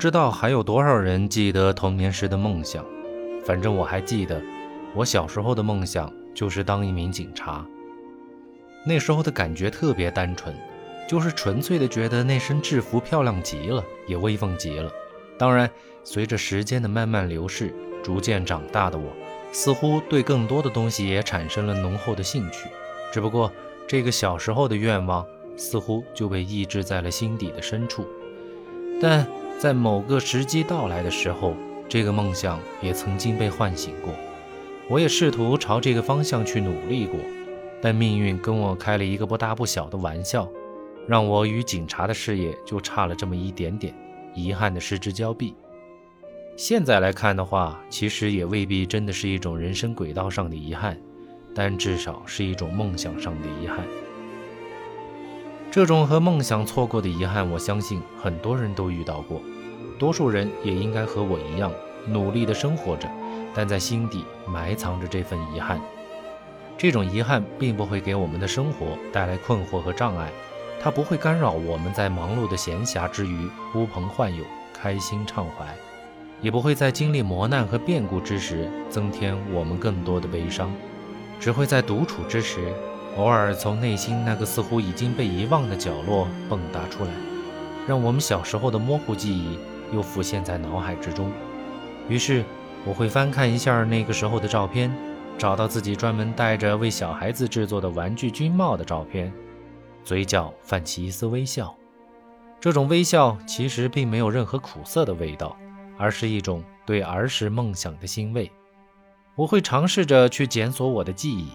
不知道还有多少人记得童年时的梦想，反正我还记得，我小时候的梦想就是当一名警察。那时候的感觉特别单纯，就是纯粹的觉得那身制服漂亮极了，也威风极了。当然，随着时间的慢慢流逝，逐渐长大的我，似乎对更多的东西也产生了浓厚的兴趣。只不过，这个小时候的愿望似乎就被抑制在了心底的深处。但在某个时机到来的时候，这个梦想也曾经被唤醒过。我也试图朝这个方向去努力过。但命运跟我开了一个不大不小的玩笑，让我与警察的事业就差了这么一点点，遗憾的失之交臂。现在来看的话，其实也未必真的是一种人生轨道上的遗憾，但至少是一种梦想上的遗憾。这种和梦想错过的遗憾，我相信很多人都遇到过，多数人也应该和我一样努力的生活着，但在心底埋藏着这份遗憾。这种遗憾并不会给我们的生活带来困惑和障碍，它不会干扰我们在忙碌的闲暇之余呼朋唤友、开心畅怀，也不会在经历磨难和变故之时增添我们更多的悲伤，只会在独处之时，偶尔从内心那个似乎已经被遗忘的角落蹦跶出来，让我们小时候的模糊记忆又浮现在脑海之中。于是，我会翻看一下那个时候的照片。找到自己专门戴着为小孩子制作的玩具军帽的照片，嘴角泛起一丝微笑。这种微笑其实并没有任何苦涩的味道，而是一种对儿时梦想的欣慰。我会尝试着去检索我的记忆，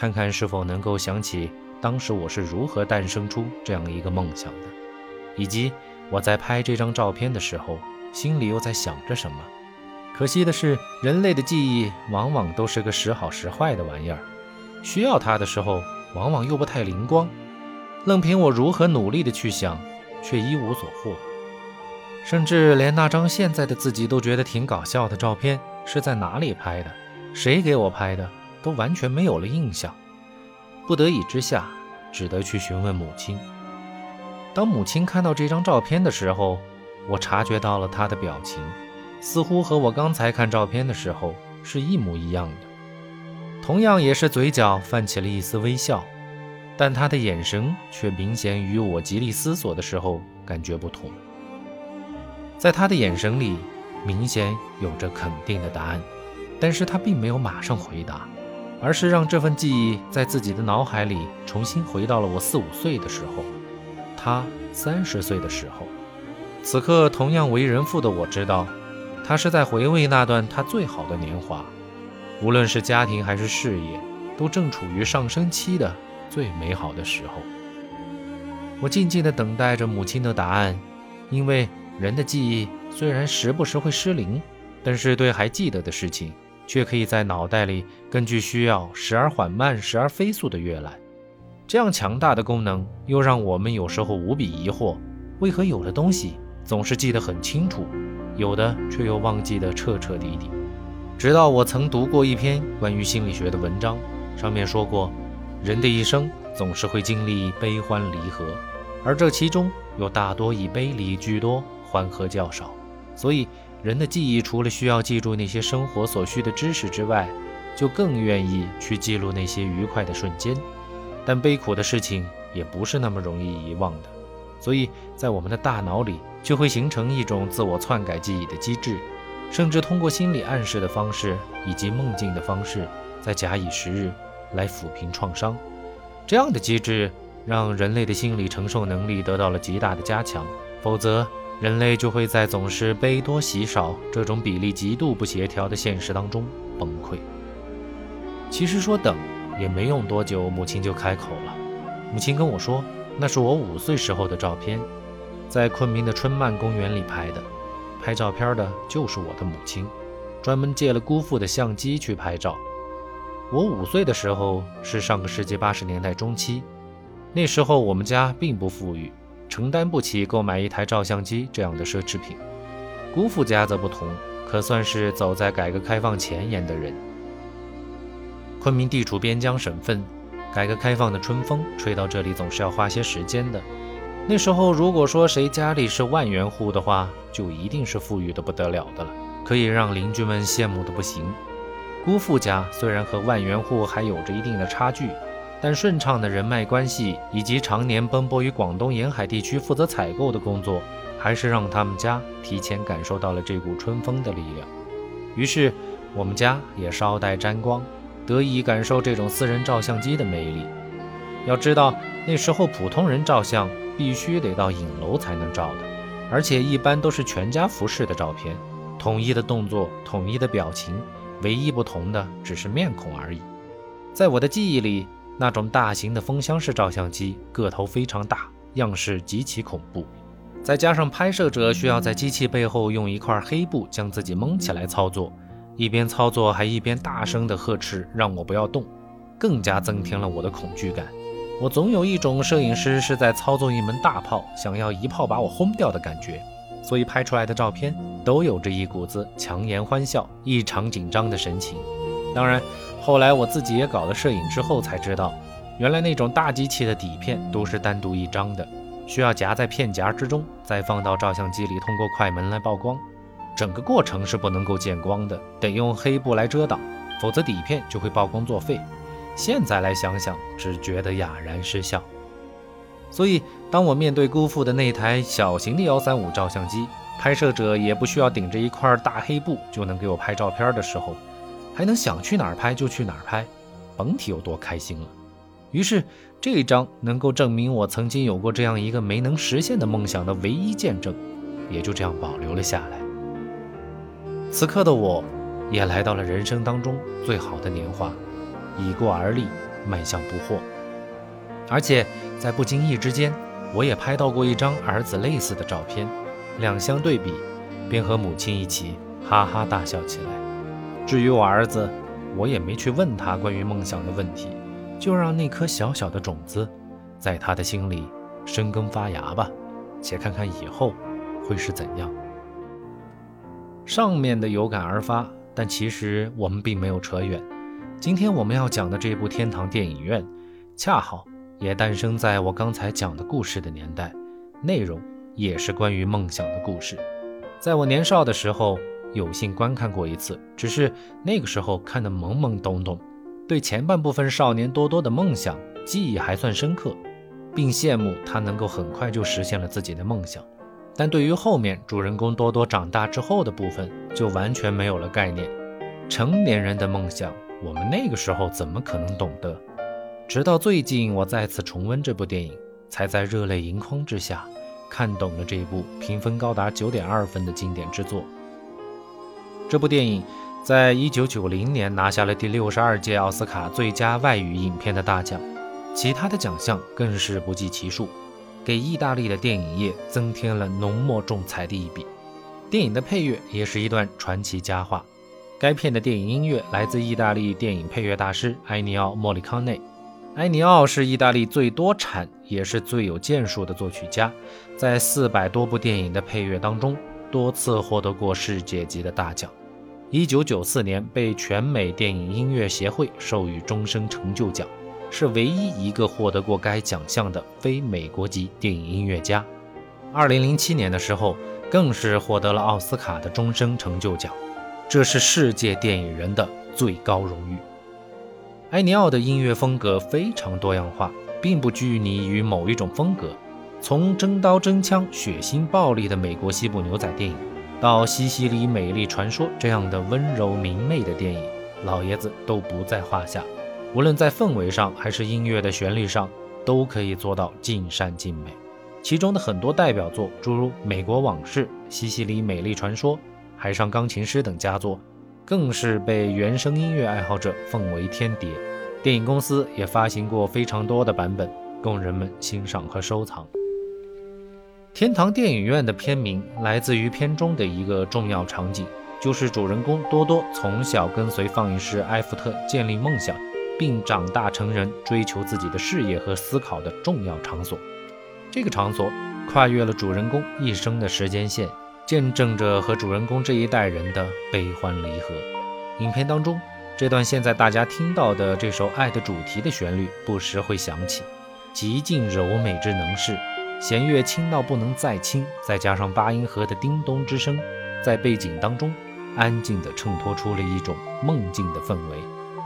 看看是否能够想起当时我是如何诞生出这样一个梦想的，以及我在拍这张照片的时候心里又在想着什么。可惜的是，人类的记忆往往都是个时好时坏的玩意儿，需要它的时候，往往又不太灵光。任凭我如何努力的去想，却一无所获。甚至连那张现在的自己都觉得挺搞笑的照片是在哪里拍的，谁给我拍的，都完全没有了印象。不得已之下，只得去询问母亲。当母亲看到这张照片的时候，我察觉到了她的表情。似乎和我刚才看照片的时候是一模一样的，同样也是嘴角泛起了一丝微笑，但他的眼神却明显与我极力思索的时候感觉不同。在他的眼神里，明显有着肯定的答案，但是他并没有马上回答，而是让这份记忆在自己的脑海里重新回到了我四五岁的时候，他三十岁的时候。此刻，同样为人父的我知道。他是在回味那段他最好的年华，无论是家庭还是事业，都正处于上升期的最美好的时候。我静静地等待着母亲的答案，因为人的记忆虽然时不时会失灵，但是对还记得的事情，却可以在脑袋里根据需要时而缓慢，时而飞速的阅览。这样强大的功能，又让我们有时候无比疑惑：为何有的东西总是记得很清楚？有的却又忘记得彻彻底底，直到我曾读过一篇关于心理学的文章，上面说过，人的一生总是会经历悲欢离合，而这其中又大多以悲离居多，欢合较少。所以，人的记忆除了需要记住那些生活所需的知识之外，就更愿意去记录那些愉快的瞬间。但悲苦的事情也不是那么容易遗忘的，所以在我们的大脑里。就会形成一种自我篡改记忆的机制，甚至通过心理暗示的方式以及梦境的方式，再假以时日来抚平创伤。这样的机制让人类的心理承受能力得到了极大的加强，否则人类就会在总是悲多喜少这种比例极度不协调的现实当中崩溃。其实说等也没用多久，母亲就开口了。母亲跟我说，那是我五岁时候的照片。在昆明的春漫公园里拍的，拍照片的就是我的母亲，专门借了姑父的相机去拍照。我五岁的时候是上个世纪八十年代中期，那时候我们家并不富裕，承担不起购买一台照相机这样的奢侈品。姑父家则不同，可算是走在改革开放前沿的人。昆明地处边疆省份，改革开放的春风吹到这里总是要花些时间的。那时候如果说谁家里是万元户的话，就一定是富裕的不得了的了，可以让邻居们羡慕的不行。姑父家虽然和万元户还有着一定的差距，但顺畅的人脉关系以及常年奔波于广东沿海地区负责采购的工作，还是让他们家提前感受到了这股春风的力量。于是，我们家也捎带沾光，得以感受这种私人照相机的魅力。要知道，那时候普通人照相必须得到影楼才能照的，而且一般都是全家福式的照片，统一的动作，统一的表情，唯一不同的只是面孔而已。在我的记忆里，那种大型的风箱式照相机个头非常大，样式极其恐怖。再加上拍摄者需要在机器背后用一块黑布将自己蒙起来操作，一边操作还一边大声地呵斥让我不要动，更加增添了我的恐惧感。我总有一种摄影师是在操作一门大炮，想要一炮把我轰掉的感觉，所以拍出来的照片都有着一股子强颜欢笑、异常紧张的神情。当然，后来我自己也搞了摄影之后才知道，原来那种大机器的底片都是单独一张的。需要夹在片夹之中，再放到照相机里，通过快门来曝光。整个过程是不能够见光的，得用黑布来遮挡，否则底片就会曝光作废。现在来想想，只觉得哑然失笑。所以，当我面对姑父的那台小型的幺三五照相机，拍摄者也不需要顶着一块大黑布就能给我拍照片的时候，还能想去哪儿拍就去哪儿拍，甭提有多开心了。于是。这一张能够证明我曾经有过这样一个没能实现的梦想的唯一见证，也就这样保留了下来。此刻的我，也来到了人生当中最好的年华，已过而立，迈向不惑。而且在不经意之间，我也拍到过一张儿子类似的照片，两相对比，便和母亲一起哈哈大笑起来。至于我儿子，我也没去问他关于梦想的问题。就让那颗小小的种子，在他的心里生根发芽吧，且看看以后会是怎样。上面的有感而发，但其实我们并没有扯远。今天我们要讲的这部《天堂电影院》，恰好也诞生在我刚才讲的故事的年代，内容也是关于梦想的故事。在我年少的时候，有幸观看过一次，只是那个时候看得懵懵懂懂。对前半部分少年多多的梦想记忆还算深刻，并羡慕他能够很快就实现了自己的梦想。但对于后面主人公多多长大之后的部分，就完全没有了概念。成年人的梦想，我们那个时候怎么可能懂得？直到最近，我再次重温这部电影，才在热泪盈眶之下看懂了这部评分高达九点二分的经典之作。这部电影。在一九九零年拿下了第六十二届奥斯卡最佳外语影片的大奖，其他的奖项更是不计其数，给意大利的电影业增添了浓墨重彩的一笔。电影的配乐也是一段传奇佳话。该片的电影音乐来自意大利电影配乐大师埃尼奥·莫里康内。埃尼奥是意大利最多产也是最有建树的作曲家，在四百多部电影的配乐当中，多次获得过世界级的大奖。一九九四年被全美电影音乐协会授予终身成就奖，是唯一一个获得过该奖项的非美国籍电影音乐家。二零零七年的时候，更是获得了奥斯卡的终身成就奖，这是世界电影人的最高荣誉。埃尼奥的音乐风格非常多样化，并不拘泥于某一种风格，从真刀真枪、血腥暴力的美国西部牛仔电影。到《西西里美丽传说》这样的温柔明媚的电影，老爷子都不在话下。无论在氛围上还是音乐的旋律上，都可以做到尽善尽美。其中的很多代表作，诸如《美国往事》《西西里美丽传说》《海上钢琴师》等佳作，更是被原声音乐爱好者奉为天碟。电影公司也发行过非常多的版本，供人们欣赏和收藏。天堂电影院的片名来自于片中的一个重要场景，就是主人公多多从小跟随放映师埃弗特建立梦想，并长大成人追求自己的事业和思考的重要场所。这个场所跨越了主人公一生的时间线，见证着和主人公这一代人的悲欢离合。影片当中这段现在大家听到的这首《爱的主题》的旋律，不时会响起，极尽柔美之能事。弦乐轻到不能再轻，再加上八音盒的叮咚之声，在背景当中安静地衬托出了一种梦境的氛围。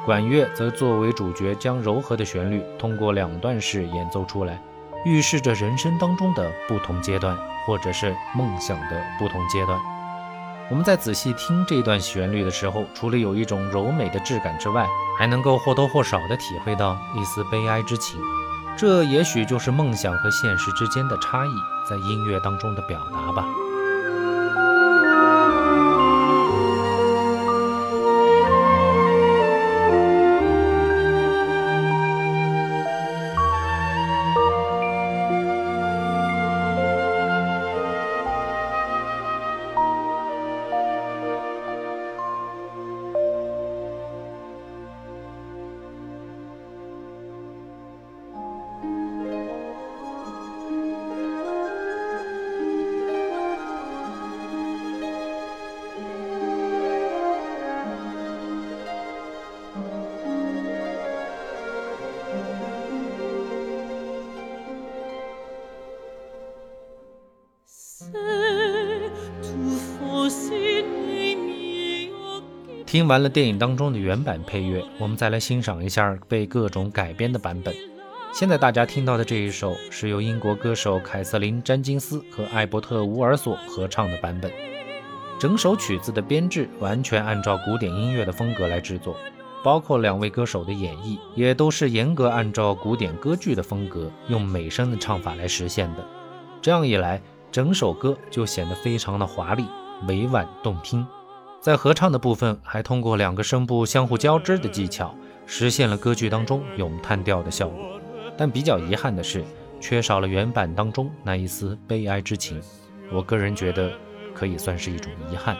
管乐则作为主角，将柔和的旋律通过两段式演奏出来，预示着人生当中的不同阶段，或者是梦想的不同阶段。我们在仔细听这段旋律的时候，除了有一种柔美的质感之外，还能够或多或少地体会到一丝悲哀之情。这也许就是梦想和现实之间的差异，在音乐当中的表达吧。听完了电影当中的原版配乐，我们再来欣赏一下被各种改编的版本。现在大家听到的这一首是由英国歌手凯瑟琳·詹金斯和艾伯特·乌尔索合唱的版本。整首曲子的编制完全按照古典音乐的风格来制作，包括两位歌手的演绎，也都是严格按照古典歌剧的风格，用美声的唱法来实现的。这样一来，整首歌就显得非常的华丽、委婉动听。在合唱的部分，还通过两个声部相互交织的技巧，实现了歌剧当中咏叹调的效果。但比较遗憾的是，缺少了原版当中那一丝悲哀之情。我个人觉得，可以算是一种遗憾。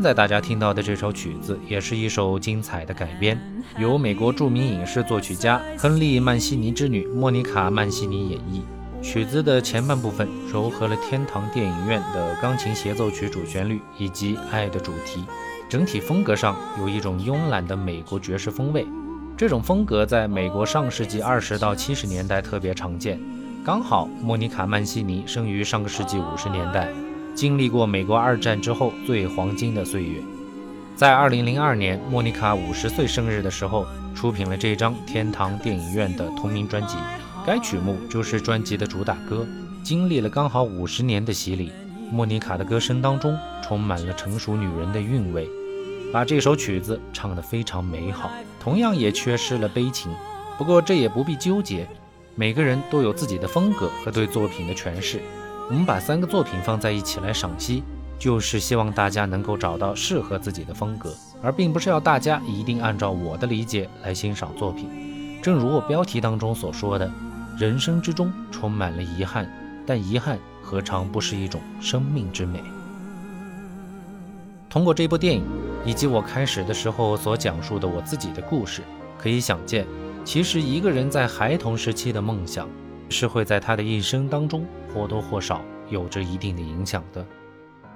现在大家听到的这首曲子，也是一首精彩的改编，由美国著名影视作曲家亨利·曼西尼之女莫妮卡·曼西尼演绎。曲子的前半部分糅合了天堂电影院的钢琴协奏曲主旋律以及爱的主题，整体风格上有一种慵懒的美国爵士风味。这种风格在美国上世纪二十到七十年代特别常见。刚好莫妮卡·曼西尼生于上个世纪五十年代。经历过美国二战之后最黄金的岁月，在二零零二年莫妮卡五十岁生日的时候，出品了这张天堂电影院的同名专辑。该曲目就是专辑的主打歌。经历了刚好五十年的洗礼，莫妮卡的歌声当中充满了成熟女人的韵味，把这首曲子唱得非常美好。同样也缺失了悲情，不过这也不必纠结，每个人都有自己的风格和对作品的诠释。我们把三个作品放在一起来赏析，就是希望大家能够找到适合自己的风格，而并不是要大家一定按照我的理解来欣赏作品。正如我标题当中所说的，人生之中充满了遗憾，但遗憾何尝不是一种生命之美？通过这部电影以及我开始的时候所讲述的我自己的故事，可以想见，其实一个人在孩童时期的梦想。是会在他的一生当中或多或少有着一定的影响的。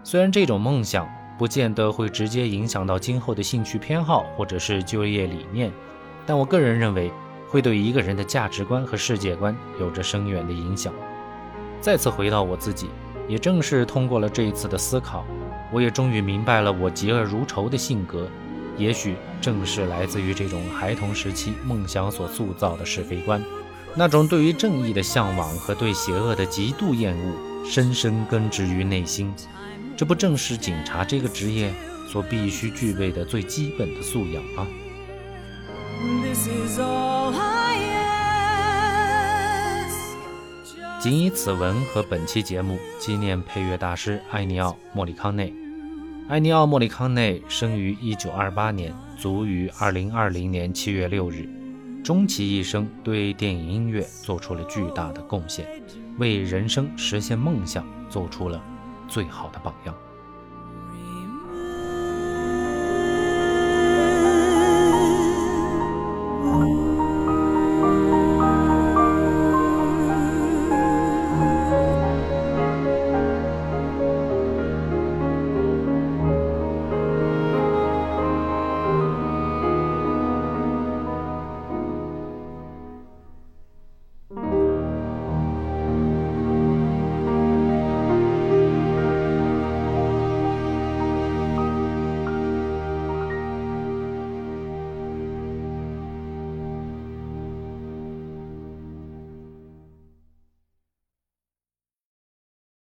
虽然这种梦想不见得会直接影响到今后的兴趣偏好或者是就业理念，但我个人认为会对一个人的价值观和世界观有着深远的影响。再次回到我自己，也正是通过了这一次的思考，我也终于明白了我嫉恶如仇的性格也许正是来自于这种孩童时期梦想所塑造的是非观，那种对于正义的向往和对邪恶的极度厌恶，深深根植于内心。这不正是警察这个职业所必须具备的最基本的素养吗？仅以此文和本期节目纪念配乐大师艾尼奥·莫里康内。艾尼奥·莫里康内生于1928年，卒于2020年7月6日。终其一生，对电影音乐做出了巨大的贡献，为人生实现梦想做出了最好的榜样。